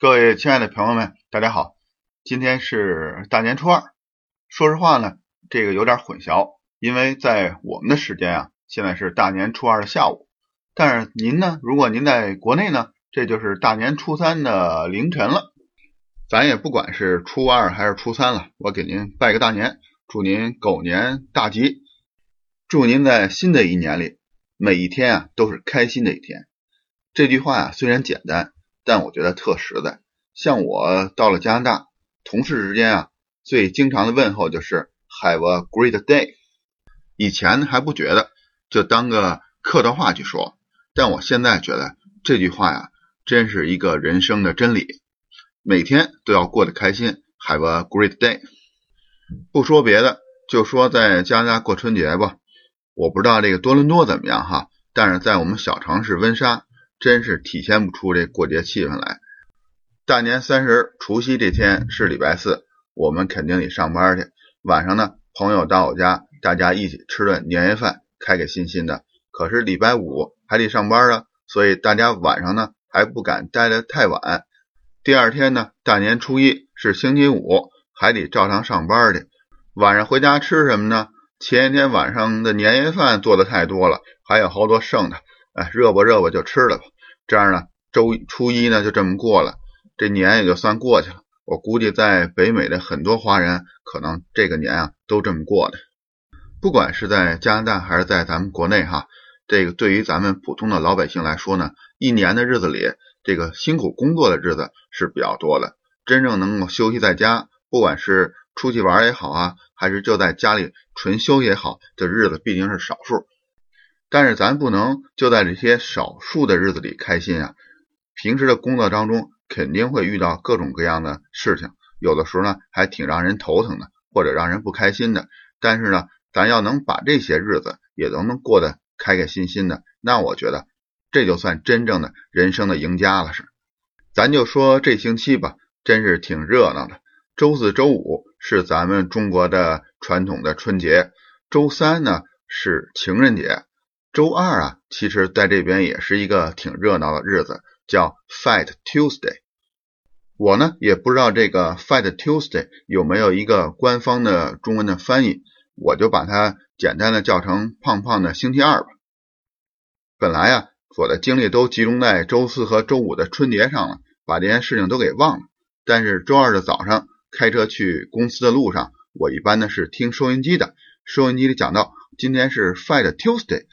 各位亲爱的朋友们，大家好！今天是大年初二。说实话呢，这个有点混淆，因为在我们的时间啊，现在是大年初二的下午。但是您呢，如果您在国内呢，这就是大年初三的凌晨了。咱也不管是初二还是初三了，我给您拜个大年，祝您狗年大吉，祝您在新的一年里每一天啊都是开心的一天。这句话呀虽然简单。但我觉得特实在。像我到了加拿大，同事之间啊，最经常的问候就是 “Have a great day”。以前还不觉得，就当个客套话去说。但我现在觉得这句话呀，真是一个人生的真理。每天都要过得开心，Have a great day。不说别的，就说在加拿大过春节吧。我不知道这个多伦多怎么样哈，但是在我们小城市温莎。真是体现不出这过节气氛来。大年三十除夕这天是礼拜四，我们肯定得上班去。晚上呢，朋友到我家，大家一起吃顿年夜饭，开开心心的。可是礼拜五还得上班啊，所以大家晚上呢还不敢待得太晚。第二天呢，大年初一是星期五，还得照常上班去。晚上回家吃什么呢？前一天晚上的年夜饭做的太多了，还有好多剩的，哎，热吧热吧就吃了吧。这样呢，周初一呢就这么过了，这年也就算过去了。我估计在北美的很多华人可能这个年啊都这么过的。不管是在加拿大还是在咱们国内哈，这个对于咱们普通的老百姓来说呢，一年的日子里，这个辛苦工作的日子是比较多的。真正能够休息在家，不管是出去玩也好啊，还是就在家里纯休也好，这日子毕竟是少数。但是咱不能就在这些少数的日子里开心啊！平时的工作当中肯定会遇到各种各样的事情，有的时候呢还挺让人头疼的，或者让人不开心的。但是呢，咱要能把这些日子也都能过得开开心心的，那我觉得这就算真正的人生的赢家了。是，咱就说这星期吧，真是挺热闹的。周四周五是咱们中国的传统的春节，周三呢是情人节。周二啊，其实在这边也是一个挺热闹的日子，叫 Fat Tuesday。我呢也不知道这个 Fat Tuesday 有没有一个官方的中文的翻译，我就把它简单的叫成胖胖的星期二吧。本来啊，我的精力都集中在周四和周五的春节上了，把这件事情都给忘了。但是周二的早上开车去公司的路上，我一般呢是听收音机的，收音机里讲到今天是 Fat Tuesday。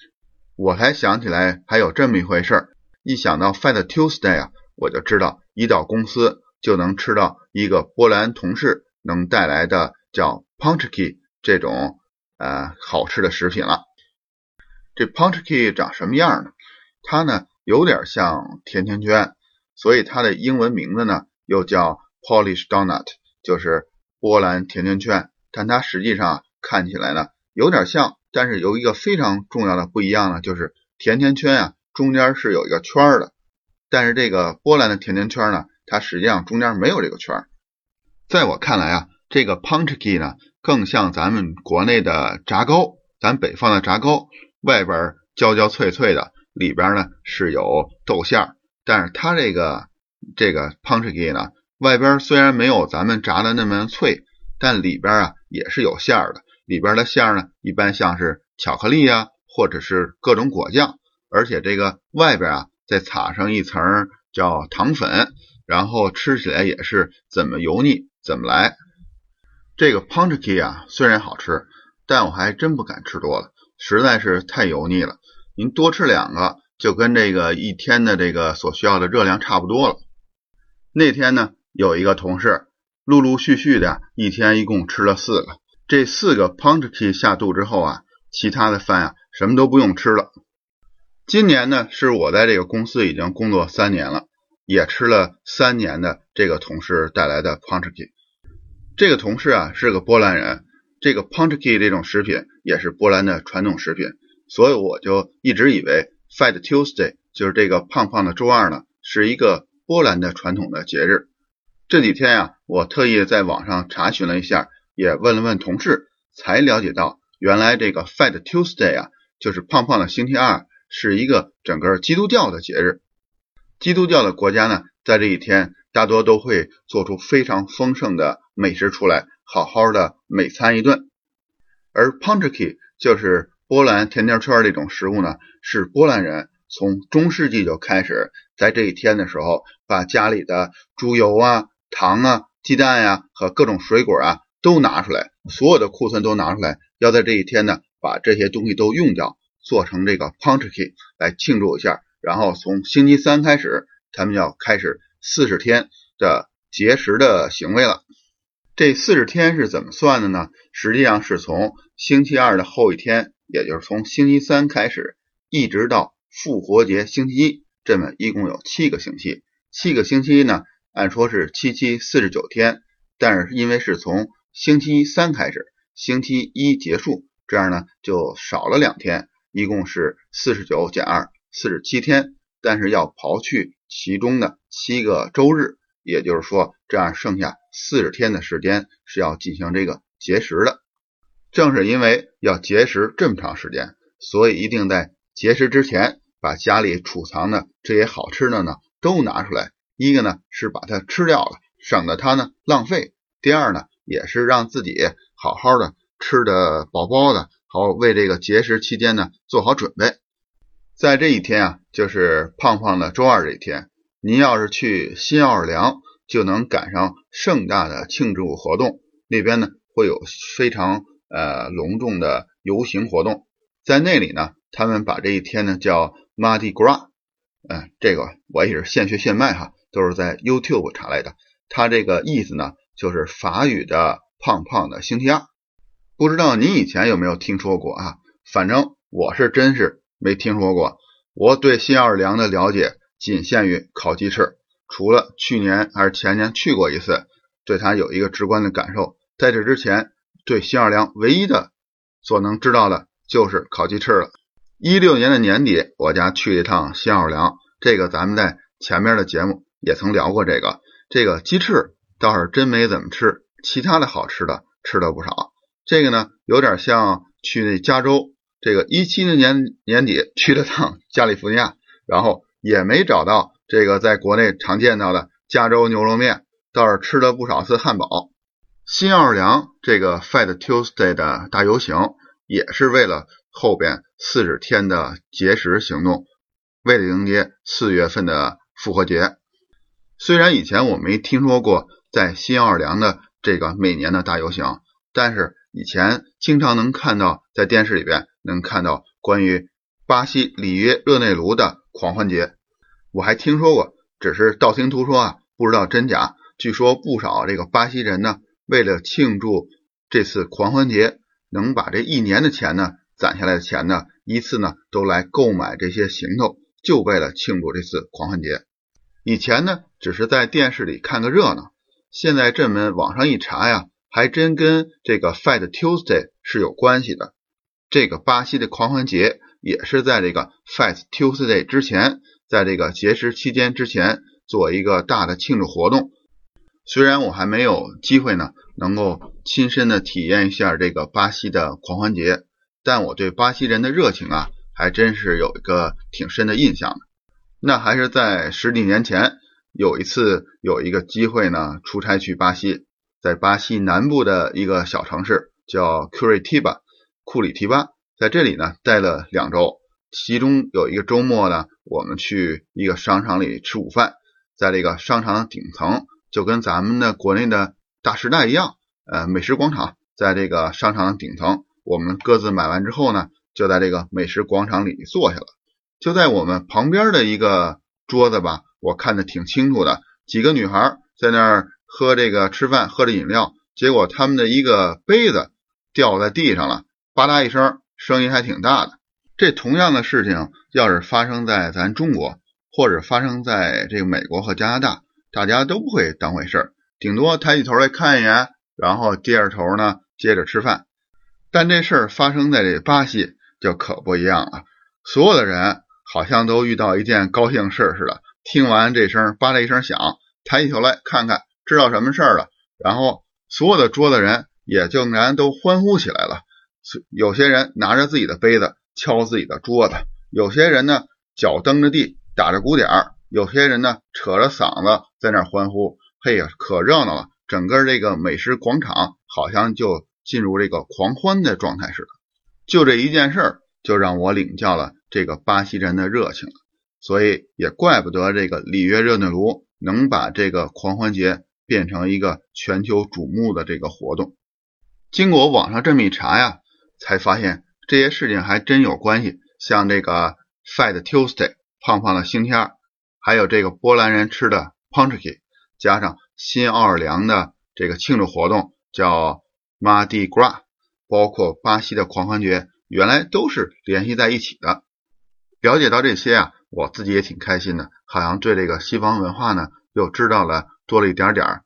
我才想起来还有这么一回事儿，一想到 Fat Tuesday 啊，我就知道一到公司就能吃到一个波兰同事能带来的叫 Punchki 这种呃好吃的食品了。这 Punchki 长什么样呢？它呢有点像甜甜圈，所以它的英文名字呢又叫 Polish Donut，就是波兰甜甜圈。但它实际上看起来呢有点像。但是有一个非常重要的不一样呢，就是甜甜圈啊，中间是有一个圈的，但是这个波兰的甜甜圈呢，它实际上中间没有这个圈。在我看来啊，这个 punchki 呢，更像咱们国内的炸糕，咱北方的炸糕，外边焦焦脆脆的，里边呢是有豆馅儿，但是它这个这个 punchki 呢，外边虽然没有咱们炸的那么脆，但里边啊也是有馅儿的。里边的馅呢，一般像是巧克力啊，或者是各种果酱，而且这个外边啊再撒上一层叫糖粉，然后吃起来也是怎么油腻怎么来。这个 punchki 啊虽然好吃，但我还真不敢吃多了，实在是太油腻了。您多吃两个，就跟这个一天的这个所需要的热量差不多了。那天呢，有一个同事陆陆续续的一天一共吃了四个。这四个 punchki 下肚之后啊，其他的饭啊什么都不用吃了。今年呢是我在这个公司已经工作三年了，也吃了三年的这个同事带来的 punchki。这个同事啊是个波兰人，这个 punchki 这种食品也是波兰的传统食品，所以我就一直以为 Fat Tuesday 就是这个胖胖的周二呢是一个波兰的传统的节日。这几天呀，我特意在网上查询了一下。也问了问同事，才了解到，原来这个 Fat Tuesday 啊，就是胖胖的星期二，是一个整个基督教的节日。基督教的国家呢，在这一天大多都会做出非常丰盛的美食出来，好好的美餐一顿。而 p o n c h k i 就是波兰甜甜圈这种食物呢，是波兰人从中世纪就开始在这一天的时候，把家里的猪油啊、糖啊、鸡蛋呀和各种水果啊都拿出来，所有的库存都拿出来，要在这一天呢把这些东西都用掉，做成这个 p o n c h k i 来庆祝一下。然后从星期三开始，他们要开始四十天的节食的行为了。这四十天是怎么算的呢？实际上是从星期二的后一天，也就是从星期三开始，一直到复活节星期一，这么一共有七个星期。七个星期呢，按说是七七四十九天，但是因为是从星期三开始，星期一结束，这样呢就少了两天，一共是四十九减二，四十七天。但是要刨去其中的七个周日，也就是说，这样剩下。四十天的时间是要进行这个节食的，正是因为要节食这么长时间，所以一定在节食之前把家里储藏的这些好吃的呢都拿出来。一个呢是把它吃掉了，省得它呢浪费；第二呢也是让自己好好的吃的饱饱的，好为这个节食期间呢做好准备。在这一天啊，就是胖胖的周二这一天，您要是去新奥尔良。就能赶上盛大的庆祝活动，那边呢会有非常呃隆重的游行活动，在那里呢，他们把这一天呢叫 Mardi Gras，嗯，这个我也是现学现卖哈，都是在 YouTube 查来的。它这个意思呢就是法语的胖胖的星期二，不知道您以前有没有听说过啊？反正我是真是没听说过。我对新奥尔良的了解仅限于烤鸡翅。除了去年还是前年去过一次，对它有一个直观的感受。在这之前，对新奥尔良唯一的所能知道的就是烤鸡翅了。一六年的年底，我家去了一趟新奥尔良，这个咱们在前面的节目也曾聊过。这个这个鸡翅倒是真没怎么吃，其他的好吃的吃了不少。这个呢，有点像去那加州，这个一七年年底去了趟加利福尼亚，然后也没找到。这个在国内常见到的加州牛肉面，倒是吃了不少次汉堡。新奥尔良这个 Fat Tuesday 的大游行，也是为了后边四十天的节食行动，为了迎接四月份的复活节。虽然以前我没听说过在新奥尔良的这个每年的大游行，但是以前经常能看到在电视里边能看到关于巴西里约热内卢的狂欢节。我还听说过，只是道听途说啊，不知道真假。据说不少这个巴西人呢，为了庆祝这次狂欢节，能把这一年的钱呢攒下来的钱呢，一次呢都来购买这些行头，就为了庆祝这次狂欢节。以前呢，只是在电视里看个热闹，现在这么网上一查呀，还真跟这个 Fat Tuesday 是有关系的。这个巴西的狂欢节也是在这个 Fat Tuesday 之前。在这个节食期间之前做一个大的庆祝活动，虽然我还没有机会呢，能够亲身的体验一下这个巴西的狂欢节，但我对巴西人的热情啊，还真是有一个挺深的印象的。那还是在十几年前，有一次有一个机会呢，出差去巴西，在巴西南部的一个小城市叫库里提巴，库里提巴，在这里呢待了两周。其中有一个周末呢，我们去一个商场里吃午饭，在这个商场的顶层，就跟咱们的国内的大时代一样，呃，美食广场，在这个商场的顶层，我们各自买完之后呢，就在这个美食广场里坐下了。就在我们旁边的一个桌子吧，我看的挺清楚的，几个女孩在那儿喝这个吃饭，喝着饮料，结果他们的一个杯子掉在地上了，吧嗒一声，声音还挺大的。这同样的事情，要是发生在咱中国，或者发生在这个美国和加拿大，大家都不会当回事儿，顶多抬起头来看一眼，然后低着头呢，接着吃饭。但这事儿发生在这巴西就可不一样了，所有的人好像都遇到一件高兴事似的，听完这声吧嗒一声响，抬起头来看看，知道什么事儿了，然后所有的桌子人也竟然都欢呼起来了，有些人拿着自己的杯子。敲自己的桌子，有些人呢脚蹬着地，打着鼓点儿，有些人呢扯着嗓子在那欢呼，嘿呀，可热闹了！整个这个美食广场好像就进入这个狂欢的状态似的。就这一件事儿，就让我领教了这个巴西人的热情了。所以也怪不得这个里约热内卢能把这个狂欢节变成一个全球瞩目的这个活动。经过网上这么一查呀，才发现这些事情还真有关系。像这个 Fat Tuesday 胖胖的星期二，还有这个波兰人吃的 Punchki，加上新奥尔良的这个庆祝活动叫 Mardi Gras，包括巴西的狂欢节，原来都是联系在一起的。了解到这些啊。我自己也挺开心的，好像对这个西方文化呢又知道了多了一点点儿，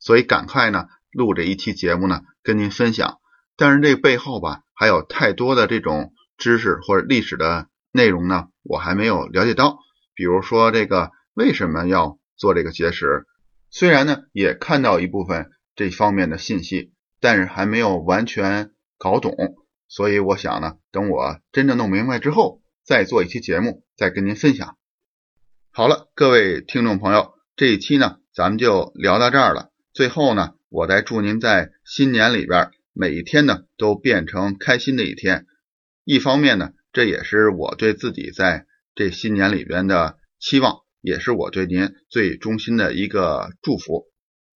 所以赶快呢录这一期节目呢跟您分享。但是这背后吧还有太多的这种知识或者历史的内容呢，我还没有了解到。比如说这个为什么要做这个节食，虽然呢也看到一部分这方面的信息，但是还没有完全搞懂。所以我想呢，等我真正弄明白之后。再做一期节目，再跟您分享。好了，各位听众朋友，这一期呢，咱们就聊到这儿了。最后呢，我再祝您在新年里边每一天呢都变成开心的一天。一方面呢，这也是我对自己在这新年里边的期望，也是我对您最衷心的一个祝福。